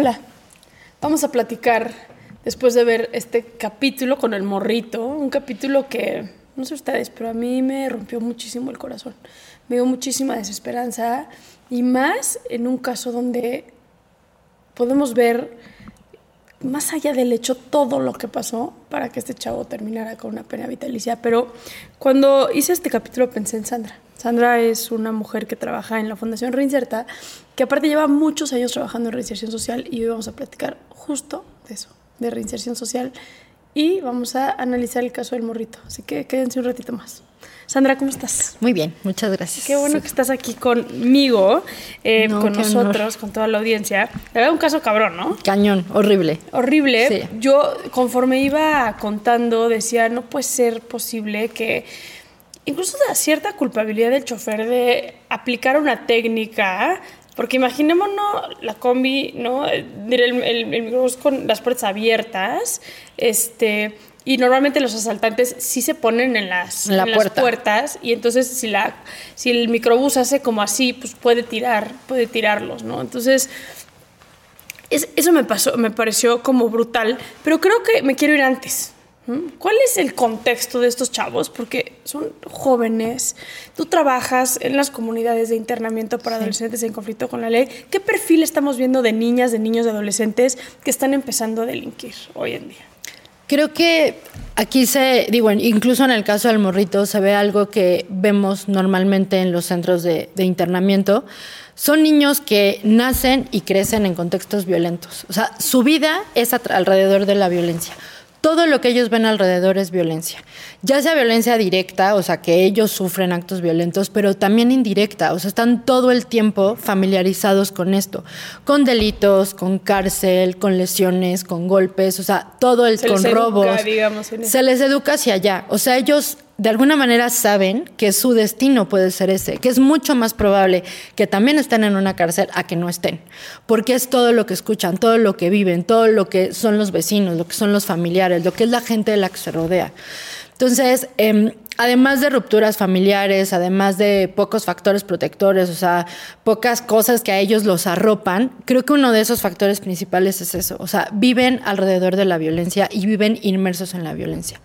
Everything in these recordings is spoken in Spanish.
Hola, vamos a platicar después de ver este capítulo con el morrito, un capítulo que, no sé ustedes, pero a mí me rompió muchísimo el corazón, me dio muchísima desesperanza y más en un caso donde podemos ver más allá del hecho todo lo que pasó para que este chavo terminara con una pena vitalicia, pero cuando hice este capítulo pensé en Sandra Sandra es una mujer que trabaja en la Fundación Reinserta, que aparte lleva muchos años trabajando en reinserción social y hoy vamos a platicar justo de eso, de reinserción social y vamos a analizar el caso del morrito. Así que quédense un ratito más. Sandra, ¿cómo estás? Muy bien, muchas gracias. Qué bueno que estás aquí conmigo, eh, con nosotros, con toda la audiencia. Era un caso cabrón, ¿no? Cañón, horrible. Horrible. Yo, conforme iba contando, decía, no puede ser posible que incluso da cierta culpabilidad del chofer de aplicar una técnica, porque imaginémonos la combi, ¿no? El, el, con las puertas abiertas, este, y normalmente los asaltantes sí se ponen en las, puertas y entonces si, la, si el microbús hace como así, pues puede tirar, puede tirarlos, ¿no? Entonces... eso me pasó, me pareció como brutal, pero creo que me quiero ir antes. ¿Cuál es el contexto de estos chavos? Porque son jóvenes. Tú trabajas en las comunidades de internamiento para adolescentes en conflicto con la ley. ¿Qué perfil estamos viendo de niñas, de niños, de adolescentes que están empezando a delinquir hoy en día? Creo que aquí se, digo, incluso en el caso del morrito se ve algo que vemos normalmente en los centros de, de internamiento. Son niños que nacen y crecen en contextos violentos. O sea, su vida es alrededor de la violencia todo lo que ellos ven alrededor es violencia. Ya sea violencia directa, o sea, que ellos sufren actos violentos, pero también indirecta, o sea, están todo el tiempo familiarizados con esto, con delitos, con cárcel, con lesiones, con golpes, o sea, todo el con robos. se les educa hacia allá, o sea, ellos de alguna manera saben que su destino puede ser ese, que es mucho más probable que también estén en una cárcel a que no estén, porque es todo lo que escuchan, todo lo que viven, todo lo que son los vecinos, lo que son los familiares, lo que es la gente de la que se rodea. Entonces, em, además de rupturas familiares, además de pocos factores protectores, o sea, pocas cosas que a ellos los arropan, creo que uno de esos factores principales es eso, o sea, viven alrededor de la violencia y viven inmersos en la violencia.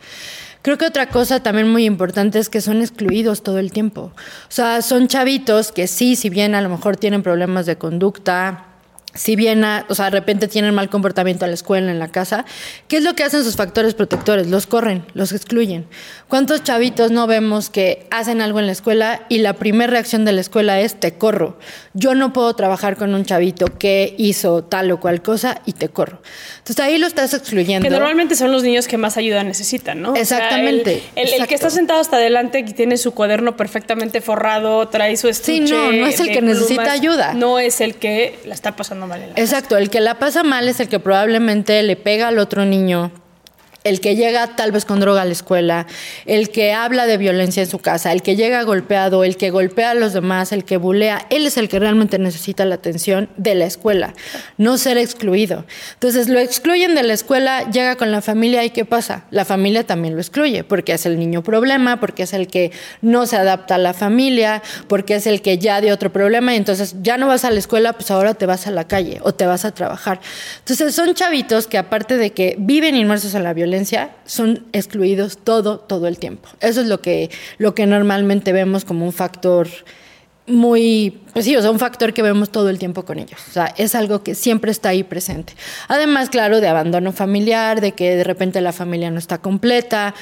Creo que otra cosa también muy importante es que son excluidos todo el tiempo. O sea, son chavitos que sí, si bien a lo mejor tienen problemas de conducta, si bien, o sea, de repente tienen mal comportamiento en la escuela, en la casa, ¿qué es lo que hacen sus factores protectores? Los corren, los excluyen. ¿Cuántos chavitos no vemos que hacen algo en la escuela y la primera reacción de la escuela es te corro? Yo no puedo trabajar con un chavito que hizo tal o cual cosa y te corro. Entonces ahí lo estás excluyendo. Que normalmente son los niños que más ayuda necesitan, ¿no? Exactamente. el, que está sentado hasta adelante y tiene su cuaderno perfectamente forrado, trae su estuche. Sí, no, no es el que necesita ayuda. No es el que la está pasando Exacto, el que la pasa mal es el que probablemente le pega al otro niño, el que llega tal vez con droga a la escuela, el que habla de violencia en su casa, el que llega golpeado, el que golpea a los demás, el que bulea, él es el que realmente necesita la atención de la escuela, no ser excluido. Entonces lo excluyen de la escuela, llega con la familia y ¿qué pasa? La familia también lo excluye porque es el niño problema, porque es el que no se adapta a la familia, porque es el que ya dio otro problema y entonces ya no vas a la escuela, pues ahora te vas a la calle o te vas a trabajar. Entonces son chavitos que aparte de que viven inmersos en la violencia, son excluidos todo, todo el tiempo. Eso es lo que, lo que normalmente vemos como un factor muy, pues sí, o sea, un factor que vemos todo el tiempo con ellos. O sea, es algo que siempre está ahí presente. Además, claro, de abandono familiar, de que de repente la familia no está completa,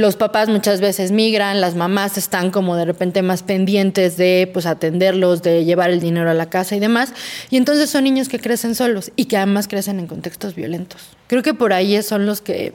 los papás muchas veces migran, las mamás están como de repente más pendientes de pues atenderlos, de llevar el dinero a la casa y demás, y entonces son niños que crecen solos y que además crecen en contextos violentos. Creo que por ahí son los que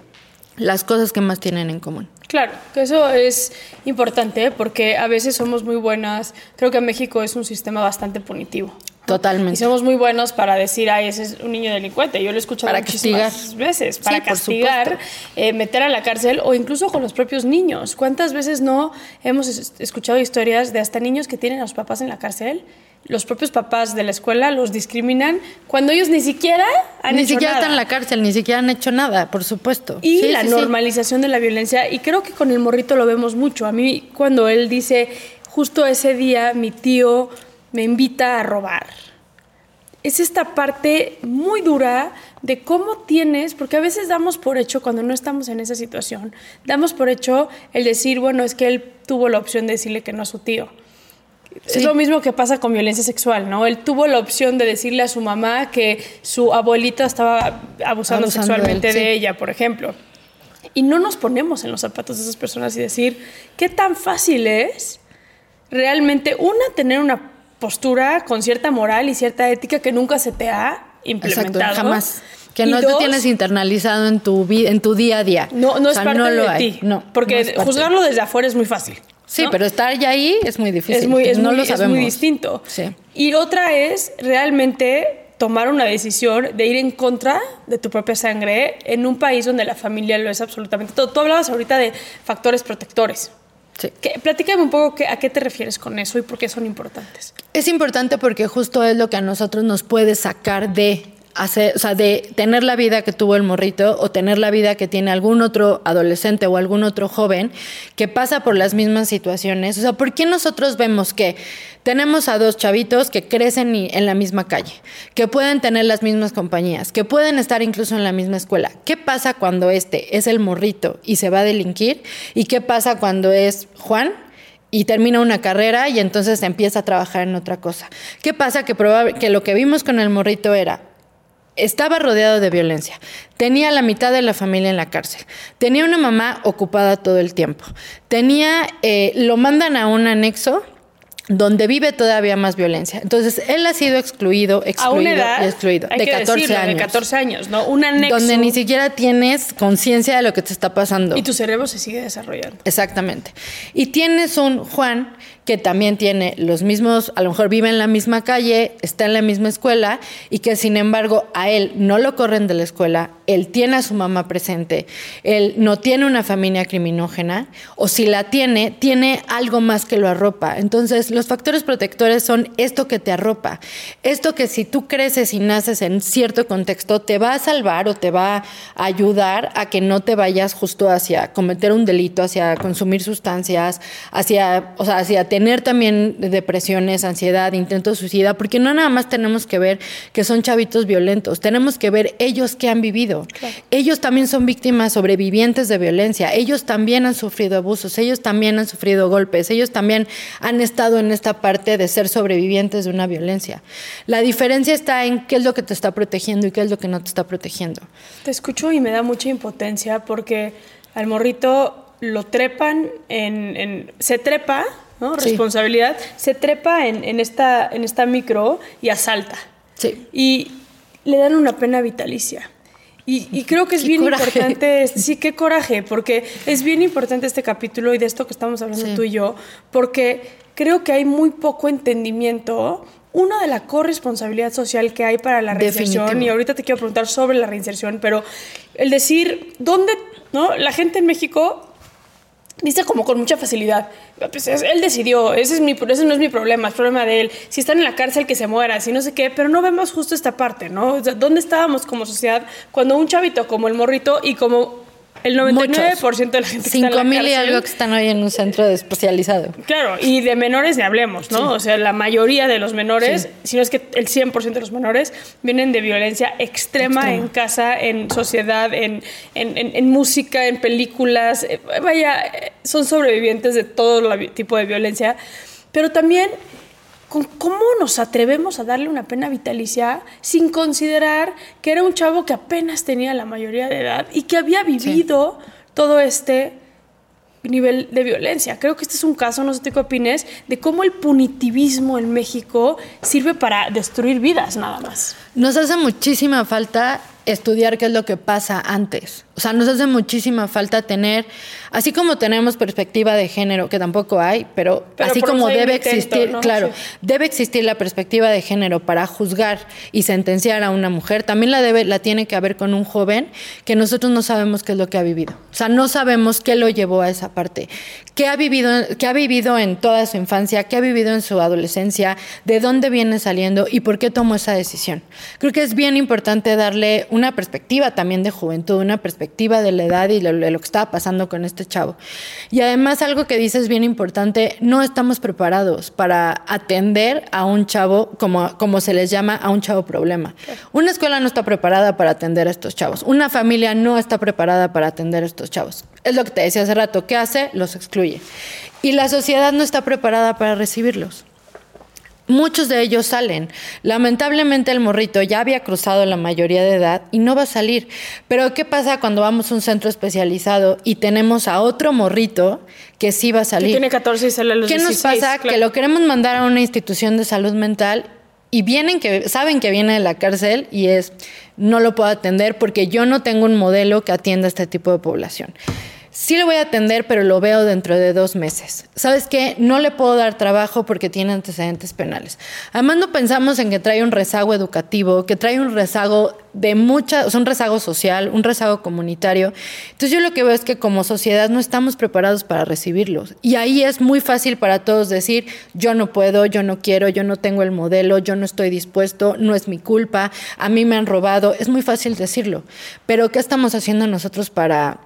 las cosas que más tienen en común. Claro, que eso es importante porque a veces somos muy buenas. Creo que México es un sistema bastante punitivo. Totalmente. Y somos muy buenos para decir, ay, ese es un niño delincuente. Yo lo he escuchado para muchísimas castigar. veces. Para Sí, castigar, eh, meter a la cárcel o incluso con los propios niños. ¿Cuántas veces no hemos es- escuchado historias de hasta niños que tienen a los papás en la cárcel? Los propios papás de la escuela los discriminan cuando ellos ni siquiera han ni hecho siquiera nada. están en la cárcel, ni siquiera han hecho nada, por supuesto. Y Sí, la sí. normalización de la violencia. Y creo que con el morrito lo vemos mucho. A mí cuando él dice, justo ese día mi tío me invita a robar. Es esta parte muy dura de cómo tienes, porque a veces damos por hecho cuando no estamos en esa situación, damos por hecho el decir, bueno, es que él tuvo la opción de decirle que no a su tío. Sí. Es lo mismo que pasa con violencia sexual, ¿no? Él tuvo la opción de decirle a su mamá que su abuelita estaba abusando, Abusando de él, sexualmente de, ella, por ejemplo. Y no nos ponemos en los zapatos de esas personas y decir, ¿qué tan fácil es realmente, una, tener una postura con cierta moral y cierta ética que nunca se te ha implementado? Exacto, jamás. Que no dos, te tienes internalizado en tu, vi- en tu día a día. No, no O es sea, parte no lo de hay. ti. No, porque no es juzgarlo desde afuera es muy fácil. Sí, ¿no? pero estar ya ahí es muy difícil. es muy, es no muy, lo es sabemos. muy distinto. Sí. Y otra es realmente tomar una decisión de ir en contra de tu propia sangre en un país donde la familia lo es absolutamente todo. Tú hablabas ahorita de factores protectores. Sí. Que, platícame un poco a qué te refieres con eso y por qué son importantes. Es importante porque justo es lo que a nosotros nos puede sacar de hacer, o sea, de tener la vida que tuvo el morrito o tener la vida que tiene algún otro adolescente o algún otro joven que pasa por las mismas situaciones. O sea, ¿por qué nosotros vemos que tenemos a dos chavitos que crecen en la misma calle, que pueden tener las mismas compañías, que pueden estar incluso en la misma escuela? ¿Qué pasa cuando este es el morrito y se va a delinquir? ¿Y qué pasa cuando es Juan? y termina una carrera y entonces empieza a trabajar en otra cosa. ¿Qué pasa? Que, que lo que vimos con el morrito era, estaba rodeado de violencia, tenía la mitad de la familia en la cárcel, tenía una mamá ocupada todo el tiempo, tenía, eh, lo mandan a un anexo donde vive todavía más violencia. Entonces, él ha sido excluido, A excluido una edad, y excluido. hay de que 14 decirlo, años. de 14 años, ¿no? Un anexo. Donde ni siquiera tienes conciencia de lo que te está pasando. Y tu cerebro se sigue desarrollando. Exactamente. Y tienes un Juan que también tiene los mismos, a lo mejor vive en la misma calle, está en la misma escuela y que sin embargo a él no lo corren de la escuela, él tiene a su mamá presente, él no tiene una familia criminógena o si la tiene, tiene algo más que lo arropa. Entonces los factores protectores son esto que te arropa, esto que si tú creces y naces en cierto contexto te va a salvar o te va a ayudar a que no te vayas justo hacia cometer un delito, hacia consumir sustancias, hacia, o sea, hacia tener también depresiones, ansiedad, intentos de suicida, porque no nada más tenemos que ver que son chavitos violentos, tenemos que ver ellos que han vivido. Ellos también son víctimas sobrevivientes de violencia, ellos también han sufrido abusos, ellos también han sufrido golpes, ellos también han estado en esta parte de ser sobrevivientes de una violencia. La diferencia está en qué es lo que te está protegiendo y qué es lo que no te está protegiendo. Te escucho y me da mucha impotencia porque al morrito lo trepan en, en- se trepa, ¿no? Sí. Responsabilidad, se trepa en, en esta, en esta micro y asalta. Sí. Y le dan una pena vitalicia. Y, y creo que es Qué bien coraje. importante, sí, qué coraje, porque es bien importante este capítulo y de esto que estamos hablando Sí. tú y yo, porque creo que hay muy poco entendimiento uno de la corresponsabilidad social que hay para la reinserción, Definitivo. y ahorita te quiero preguntar sobre la reinserción, pero el decir, ¿dónde, no? La gente en México dice como con mucha facilidad, pues es- él decidió, ese, es mi, ese no es mi problema, es problema de él, si están en la cárcel que se muera, si no sé qué, pero no vemos justo esta parte, ¿no? O sea, ¿dónde estábamos como sociedad cuando un chavito como el morrito y como el 99% de la gente que está en la mil y cárcel- algo que están hoy en un centro especializado. Claro, y de menores ni hablemos, ¿no? O sea, la mayoría de los menores, si no es que el 100% de los menores, vienen de violencia extrema, Extrema. en casa, en sociedad, en, en- en- en música, en películas. Eh, Vaya, eh, son sobrevivientes de todo la tipo de violencia. Pero también, con ¿cómo nos atrevemos a darle una pena vitalicia sin considerar que era un chavo que apenas tenía la mayoría de edad y que había vivido todo este nivel de violencia. Creo que este es un caso, no sé tú qué opines, de cómo el punitivismo en México sirve para destruir vidas nada más. Nos hace muchísima falta estudiar qué es lo que pasa antes. O sea, nos hace muchísima falta tener, así como tenemos perspectiva de género, que tampoco hay, pero, Pero así como debe intento, existir, ¿no? claro, Sí. debe existir la perspectiva de género para juzgar y sentenciar a una mujer, también la debe, la tiene que haber con un joven que nosotros no sabemos qué es lo que ha vivido. O sea, no sabemos qué lo llevó a esa parte. ¿Qué ha vivido, qué ha vivido en toda su infancia? ¿Qué ha vivido en su adolescencia? ¿De dónde viene saliendo? ¿Y por qué tomó esa decisión? Creo que es bien importante darle una perspectiva también de juventud, una perspectiva de la edad y lo, de lo que estaba pasando con este chavo. Y además algo que dices bien importante, no estamos preparados para atender a un chavo, como, como se les llama, a un chavo problema. Una escuela no está preparada para atender a estos chavos. Una familia no está preparada para atender a estos chavos. Es lo que te decía hace rato, ¿qué hace? Los excluye. Y la sociedad no está preparada para recibirlos. Muchos de ellos salen. Lamentablemente el morrito ya había cruzado la mayoría de edad y no va a salir. Pero ¿qué pasa cuando vamos a un centro especializado y tenemos a otro morrito que sí va a Que salir? tiene 14 y sale a los ¿Qué 16. nos pasa? claro. Que lo queremos mandar a una institución de salud mental y vienen que saben que viene de la cárcel y es no lo puedo atender porque yo no tengo un modelo que atienda a este tipo de población. Sí lo voy a atender, pero lo veo dentro de dos meses. ¿Sabes qué? No le puedo dar trabajo porque tiene antecedentes penales. Además, no pensamos en que trae un rezago educativo, que trae un rezago de mucha, o sea, un rezago social, un rezago comunitario. Entonces, yo lo que veo es que como sociedad no estamos preparados para recibirlos. Y ahí es muy fácil para todos decir, yo no puedo, yo no quiero, yo no tengo el modelo, yo no estoy dispuesto, no es mi culpa, a mí me han robado. Es muy fácil decirlo. Pero, ¿qué estamos haciendo nosotros para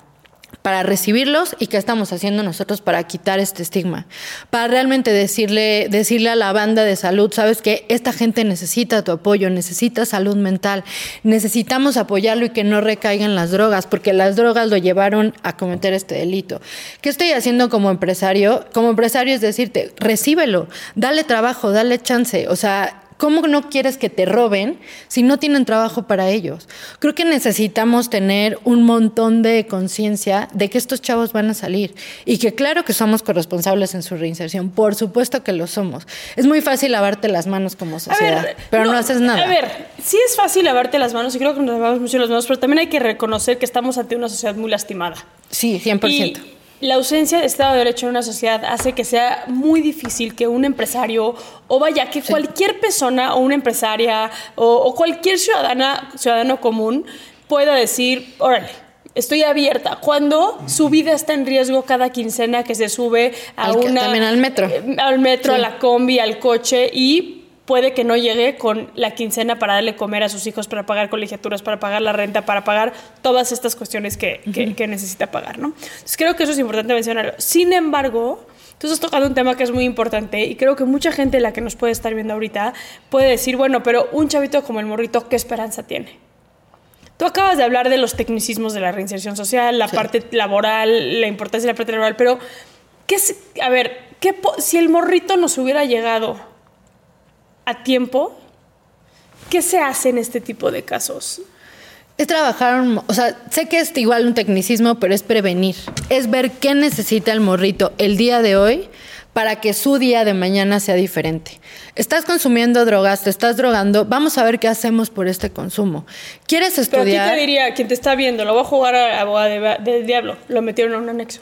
para recibirlos y qué estamos haciendo nosotros para quitar este estigma, para realmente decirle, decirle a la banda de salud, sabes que esta gente necesita tu apoyo, necesita salud mental, necesitamos apoyarlo y que no recaiga en las drogas, porque las drogas lo llevaron a cometer este delito. ¿Qué estoy haciendo como empresario? Como empresario es decirte, recíbelo, dale trabajo, dale chance, o sea, ¿Cómo no quieres que te roben si no tienen trabajo para ellos? Creo que necesitamos tener un montón de conciencia de que estos chavos van a salir y que claro que somos corresponsables en su reinserción, por supuesto que lo somos. Es muy fácil lavarte las manos como sociedad, ver, pero no, haces nada. A ver, sí es fácil lavarte las manos y creo que nos lavamos mucho las manos, pero también hay que reconocer que estamos ante una sociedad muy lastimada. Sí, 100%. Y la ausencia de Estado de Derecho en una sociedad hace que sea muy difícil que un empresario, o vaya, que cualquier persona o una empresaria o, o cualquier ciudadana, ciudadano común pueda decir, órale, estoy abierta. Cuando su vida está en riesgo cada quincena que se sube a Al una... también al metro. eh, al metro, Sí. a la combi, al coche y puede que no llegue con la quincena para darle comer a sus hijos, para pagar colegiaturas, para pagar la renta, para pagar todas estas cuestiones que, que- que necesita pagar, ¿no? Entonces creo que eso es importante mencionarlo. Sin embargo, tú estás tocando un tema que es muy importante y creo que mucha gente, la que nos puede estar viendo ahorita, puede decir, bueno, pero un chavito como el morrito, ¿qué esperanza tiene? Tú acabas de hablar de los tecnicismos de la reinserción social, la parte laboral, la importancia de la parte laboral, pero ¿qué es, a ver, ¿qué si el morrito nos hubiera llegado a tiempo, ¿qué se hace en este tipo de casos? Es trabajar, o sea, sé que es igual un tecnicismo, pero es prevenir. Es ver qué necesita el morrito el día de hoy para que su día de mañana sea diferente. Estás consumiendo drogas, te estás drogando, vamos a ver qué hacemos por este consumo. ¿Quieres Pero aquí estudiar? te diría, quien te está viendo, lo va a jugar a abogado de- del diablo, lo metieron a un anexo.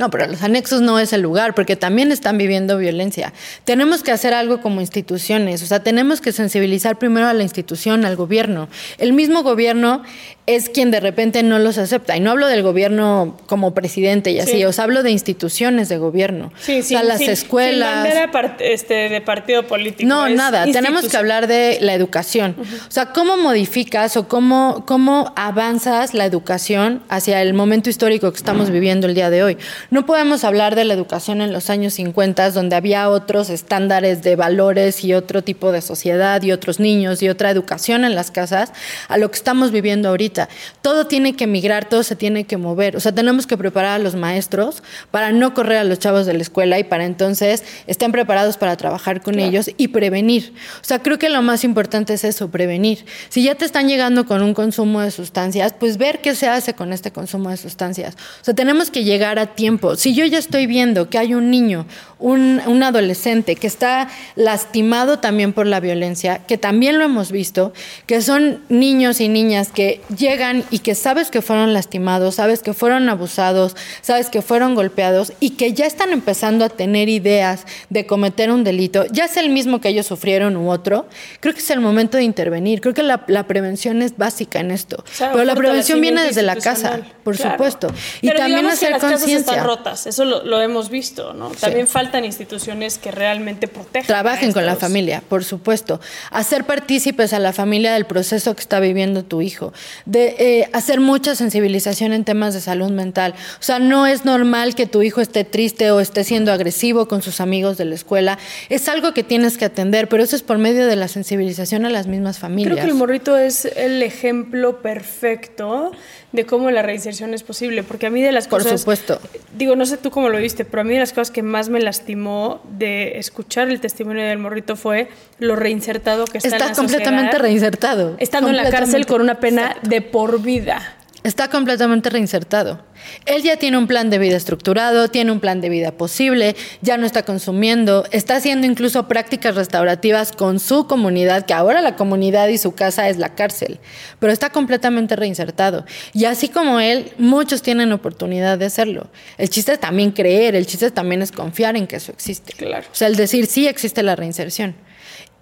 No, pero los anexos no es el lugar, porque también están viviendo violencia. Tenemos que hacer algo como instituciones, o sea, tenemos que sensibilizar primero a la institución, al gobierno. El mismo gobierno es quien de repente no los acepta. Y no hablo del gobierno como presidente y así, Sí. os hablo de instituciones de gobierno. Sí, o sea, las escuelas. Sin bandera part- este, de partido político. No, nada. Tenemos que hablar de la educación. O sea, ¿cómo modificas o cómo, cómo avanzas la educación hacia el momento histórico que estamos viviendo el día de hoy? No podemos hablar de la educación en los años 50, donde había otros estándares de valores y otro tipo de sociedad y otros niños y otra educación en las casas, a lo que estamos viviendo ahorita. Todo tiene que migrar, todo se tiene que mover. O sea, tenemos que preparar a los maestros para no correr a los chavos de la escuela y para entonces estén preparados para trabajar con ellos y prevenir. O sea, creo que lo más importante es eso, prevenir. Si ya te están llegando con un consumo de sustancias, pues ver qué se hace con este consumo de sustancias. O sea, tenemos que llegar a tiempo. Si yo ya estoy viendo que hay un niño, un, un adolescente que está lastimado también por la violencia, que también lo hemos visto, que son niños y niñas que llegan y que sabes que fueron lastimados, sabes que fueron abusados, sabes que fueron golpeados y que ya están empezando a tener ideas de cometer un delito, ya sea el mismo que ellos sufrieron u otro, creo que es el momento de intervenir. Creo que la, la prevención es básica en esto. sea, Pero la prevención viene desde la casa, por Claro. supuesto. Y Pero también hacer conciencia. Rotas, eso lo, lo hemos visto, ¿no? También faltan instituciones que realmente protejan. Trabajen con la familia, por supuesto. Hacer partícipes a la familia del proceso que está viviendo tu hijo. De eh, hacer mucha sensibilización en temas de salud mental. O sea, no es normal que tu hijo esté triste o esté siendo agresivo con sus amigos de la escuela. Es algo que tienes que atender, pero eso es por medio de la sensibilización a las mismas familias. Creo que el morrito es el ejemplo perfecto de cómo la reinserción es posible, porque a mí de las Por cosas... supuesto. Digo, no sé tú cómo lo viste, pero a mí de las cosas que más me lastimó de escuchar el testimonio del morrito fue lo reinsertado que está, en la completamente sociedad, reinsertado. Estando en la cárcel con una pena Exacto. de por vida. Está completamente reinsertado. Él ya tiene un plan de vida estructurado, tiene un plan de vida posible, ya no está consumiendo, está haciendo incluso prácticas restaurativas con su comunidad, que ahora la comunidad y su casa es la cárcel, pero está completamente reinsertado. Y así como él, muchos tienen oportunidad de hacerlo. El chiste es también creer, el chiste también es confiar en que eso existe. Claro. O sea, el decir sí existe la reinserción.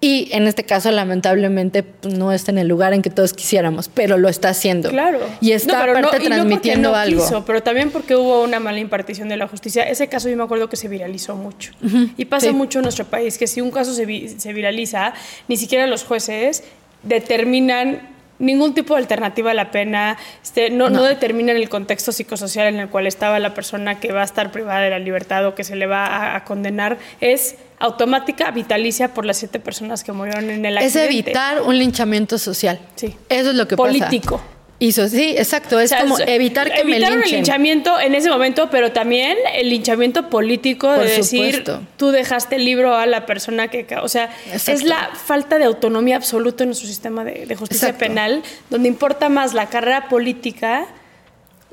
Y en este caso, lamentablemente, pues, no está en el lugar en que todos quisiéramos, pero lo está haciendo. Claro. Y está No, pero no- aparte y transmitiendo no algo. quiso, pero también porque hubo una mala impartición de la justicia. Ese caso yo me acuerdo que se viralizó mucho. Y pasa sí. mucho en nuestro país, que si un caso se, vi- se viraliza, ni siquiera los jueces determinan ningún tipo de alternativa a la pena, este, no, no. determinan el contexto psicosocial en el cual estaba la persona que va a estar privada de la libertad o que se le va a, a condenar. Es automática, vitalicia por las siete personas que murieron en el Es accidente. evitar un linchamiento social. Sí. Eso es lo que Político. pasa. Hizo, sí, exacto. Es O sea, como es- evitar que me evitaron el linchen. linchamiento en ese momento, pero también el linchamiento político de decir supuesto. tú dejaste el libro a la persona que, o sea, Exacto. es la falta de autonomía absoluta en nuestro sistema de, de justicia Exacto. penal, donde importa más la carrera política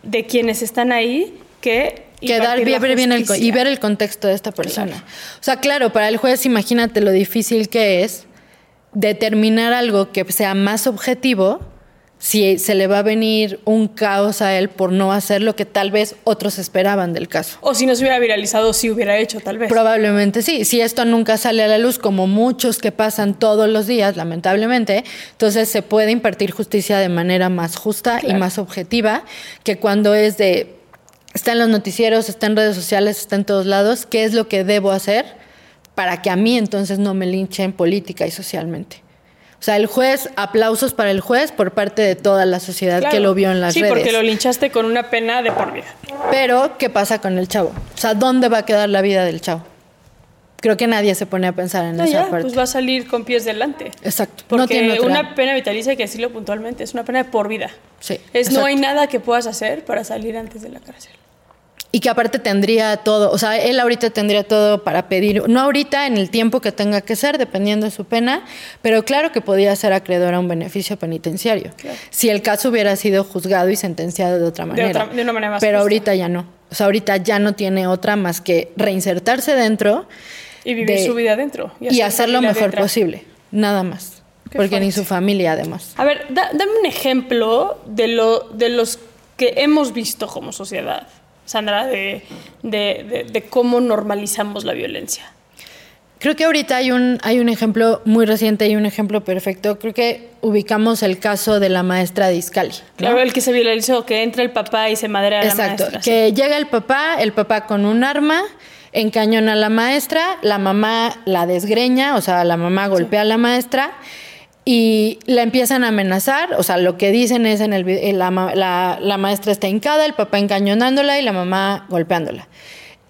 de quienes están ahí que que dar impartir la ver bien el, y ver el contexto de esta persona. O sea, claro, para el juez imagínate lo difícil que es determinar algo que sea más objetivo si se le va a venir un caos a él por no hacer lo que tal vez otros esperaban del caso. O si no se hubiera viralizado, sí hubiera hecho, tal vez. Probablemente sí. Si esto nunca sale a la luz, como muchos que pasan todos los días, lamentablemente, entonces se puede impartir justicia de manera más justa y Claro. más objetiva que cuando es de está en los noticieros, está en redes sociales, está en todos lados, ¿qué es lo que debo hacer para que a mí entonces no me linchen política y socialmente? O sea, el juez, aplausos para el juez por parte de toda la sociedad Claro. que lo vio en las sí, redes. porque lo linchaste con una pena de por vida. Pero, ¿qué pasa con el chavo? O sea, ¿dónde va a quedar la vida del chavo? Creo que nadie se pone a pensar en No, esa ya, parte. pues va a salir con pies delante. Exacto. Porque no tiene una pena vitalicia, hay que decirlo puntualmente, es una pena de por vida. Sí, Es no hay nada que puedas hacer para salir antes de la cárcel. Y que aparte tendría todo, o sea, él ahorita tendría todo para pedir, no ahorita en el tiempo que tenga que ser, dependiendo de su pena, pero claro que podía ser acreedor a un beneficio penitenciario. Claro. Si el caso hubiera sido juzgado y sentenciado de otra manera. otra- de una manera más Pero justa. ahorita ya no. O sea, ahorita ya no tiene otra más que reinsertarse dentro Y vivir de- su vida adentro. y, hacer lo mejor posible. Nada más. Qué Porque ni su familia, además. A ver, da- dame un ejemplo de, lo, de los que hemos visto como sociedad. Sandra, de, de, de cómo normalizamos la violencia? Creo que ahorita hay un, hay un ejemplo muy reciente y un ejemplo perfecto. Creo que ubicamos el caso de la maestra de Iscali. Claro, el que se violenció, que entra el papá y se madrea a la Exacto, que llega el papá, el papá con un arma, encañona a la maestra, la mamá la desgreña, o sea, la mamá golpea a la maestra y la empiezan a amenazar, o sea, lo que dicen es en el la, la, la maestra está hincada, el papá encañonándola y la mamá golpeándola.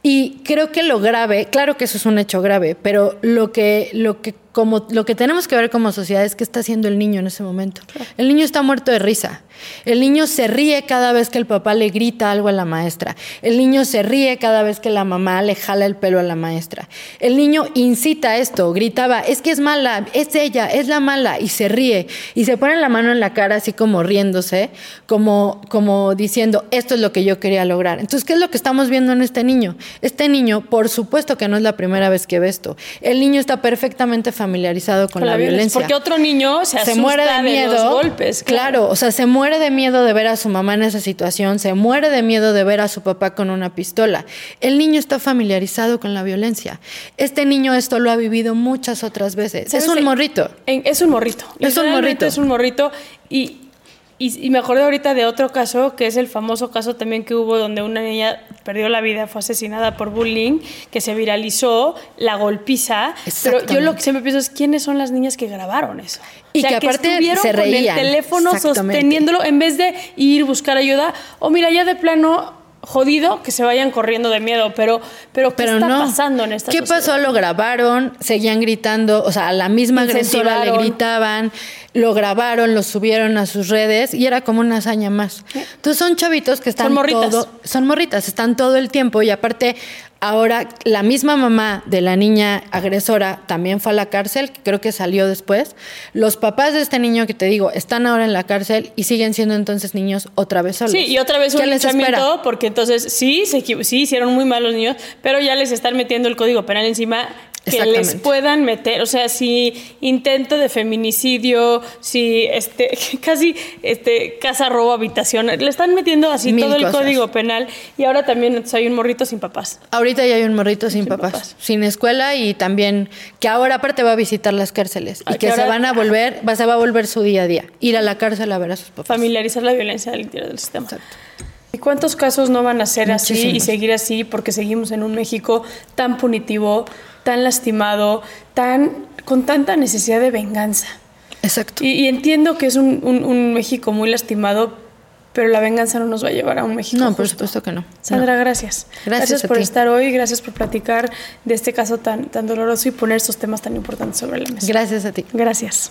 Y creo que lo grave, claro que eso es un hecho grave, pero lo que, lo que como lo que tenemos que ver como sociedad es qué está haciendo el niño en ese momento. El niño está muerto de risa. El niño se ríe cada vez que el papá le grita algo a la maestra. El niño se ríe cada vez que la mamá le jala el pelo a la maestra. El niño incita esto, gritaba, es que es mala, es ella, es la mala, y se ríe. Y se pone la mano en la cara así como riéndose, como, como diciendo, esto es lo que yo quería lograr. Entonces, ¿qué es lo que estamos viendo en este niño? Este niño, por supuesto que no es la primera vez que ve esto. El niño está perfectamente familiarizado familiarizado con, la, violencia. Porque otro niño se, muere de miedo. los golpes. Claro. o sea, se muere de miedo de ver a su mamá en esa situación, se muere de miedo de ver a su papá con una pistola. El niño está familiarizado con la violencia. Este niño esto lo ha vivido muchas otras veces. Es un morrito. es un morrito. Es un morrito. Es un morrito y y, me acordé ahorita de otro caso, que es el famoso caso también que hubo donde una niña perdió la vida, fue asesinada por bullying, que se viralizó, la golpiza. Pero yo lo que siempre pienso es, ¿quiénes son las niñas que grabaron eso? Y que aparte se reían. con el teléfono sosteniéndolo en vez de ir buscar ayuda. O mira, ya de plano jodido que se vayan corriendo de miedo, pero, pero ¿qué está pasando en esta ¿Qué pasó? Lo grabaron, seguían gritando, o sea, a la misma agresora le gritaban, lo grabaron, lo subieron a sus redes y era como una hazaña más. Entonces son chavitos que están son todo, son morritas, están todo el tiempo y aparte Ahora, la misma mamá de la niña agresora también fue a la cárcel, creo que salió después. Los papás de este niño que te digo están ahora en la cárcel y siguen siendo entonces niños otra vez solos. Sí, y otra vez un linchamiento, porque entonces sí, se, sí hicieron muy mal los niños, pero ya les están metiendo el código penal encima que les puedan meter, o sea, si intento de feminicidio, si este casi este casa robo habitación, le están metiendo así todo el código penal y ahora también hay un morrito sin papás. Ahorita ya hay un morrito sin, papás, sin escuela y también que ahora aparte va a visitar las cárceles y que, se van a volver, va, se va a volver su día a día, ir a la cárcel a ver a sus papás. Familiarizar la violencia del interior del sistema. Exacto. ¿Y cuántos casos no van a ser así y seguir así porque seguimos en un México tan punitivo, tan lastimado, tan con tanta necesidad de venganza? Exacto. Y, entiendo que es un, México muy lastimado, pero la venganza no nos va a llevar a un México. No, por supuesto que no. Sandra, gracias. Gracias, gracias por estar hoy, gracias por platicar de este caso tan, tan doloroso y poner estos temas tan importantes sobre la mesa. Gracias a ti. Gracias.